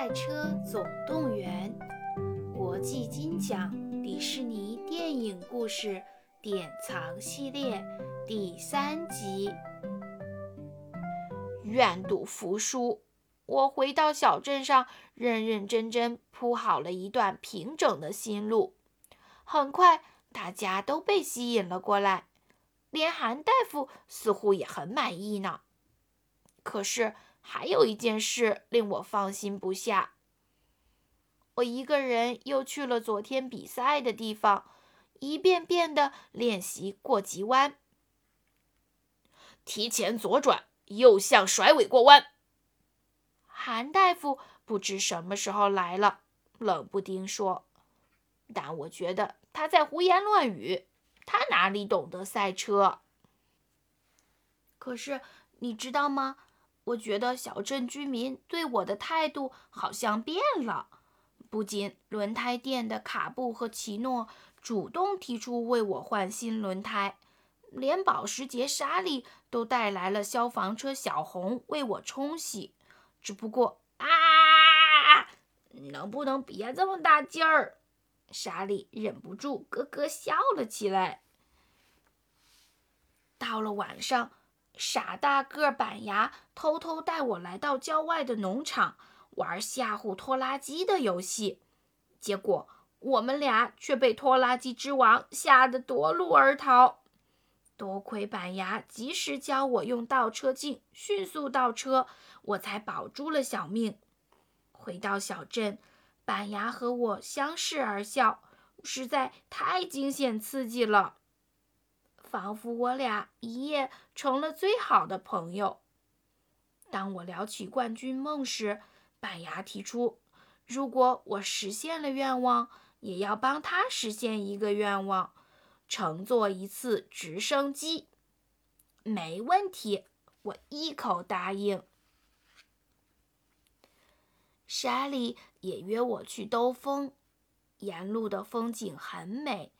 赛车总动员》国际金奖迪士尼电影故事典藏系列第三集。愿赌服输，我回到小镇上，认认真真铺好了一段平整的新路。很快，大家都被吸引了过来，连韩大夫似乎也很满意呢。可是。还有一件事令我放心不下。我一个人又去了昨天比赛的地方，一遍遍的练习过急弯。提前左转，右向甩尾过弯。韩大夫不知什么时候来了，冷不丁说：“但我觉得他在胡言乱语，他哪里懂得赛车？”可是你知道吗？我觉得小镇居民对我的态度好像变了。不仅轮胎店的卡布和奇诺主动提出为我换新轮胎，连保时捷莎莉都带来了消防车小红为我冲洗。只不过啊，能不能别这么大劲儿？莎莉忍不住咯咯笑了起来。到了晚上。傻大个板牙偷偷带我来到郊外的农场玩吓唬拖拉机的游戏，结果我们俩却被拖拉机之王吓得夺路而逃。多亏板牙及时教我用倒车镜迅速倒车，我才保住了小命。回到小镇，板牙和我相视而笑，实在太惊险刺激了。仿佛我俩一夜成了最好的朋友。当我聊起冠军梦时，板牙提出，如果我实现了愿望，也要帮他实现一个愿望，乘坐一次直升机。没问题，我一口答应。莎莉也约我去兜风，沿路的风景很美，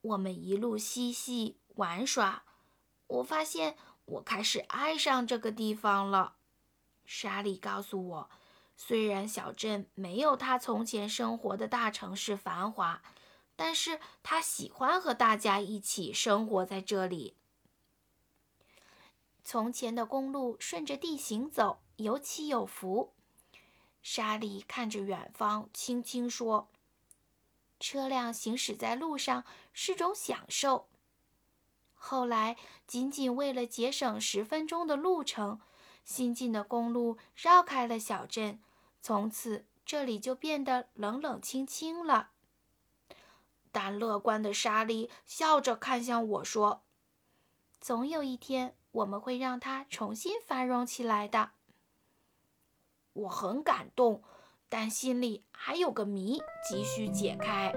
我们一路嬉戏。玩耍，我发现我开始爱上这个地方了。莎莉告诉我，虽然小镇没有她从前生活的大城市繁华，但是她喜欢和大家一起生活在这里。从前的公路顺着地形走，有起有伏。莎莉看着远方，轻轻说：“车辆行驶在路上是种享受。”后来，仅仅为了节省十分钟的路程，新进的公路绕开了小镇，从此这里就变得冷冷清清了。但乐观的莎莉笑着看向我说：“总有一天，我们会让它重新繁荣起来的。”我很感动，但心里还有个谜急需解开。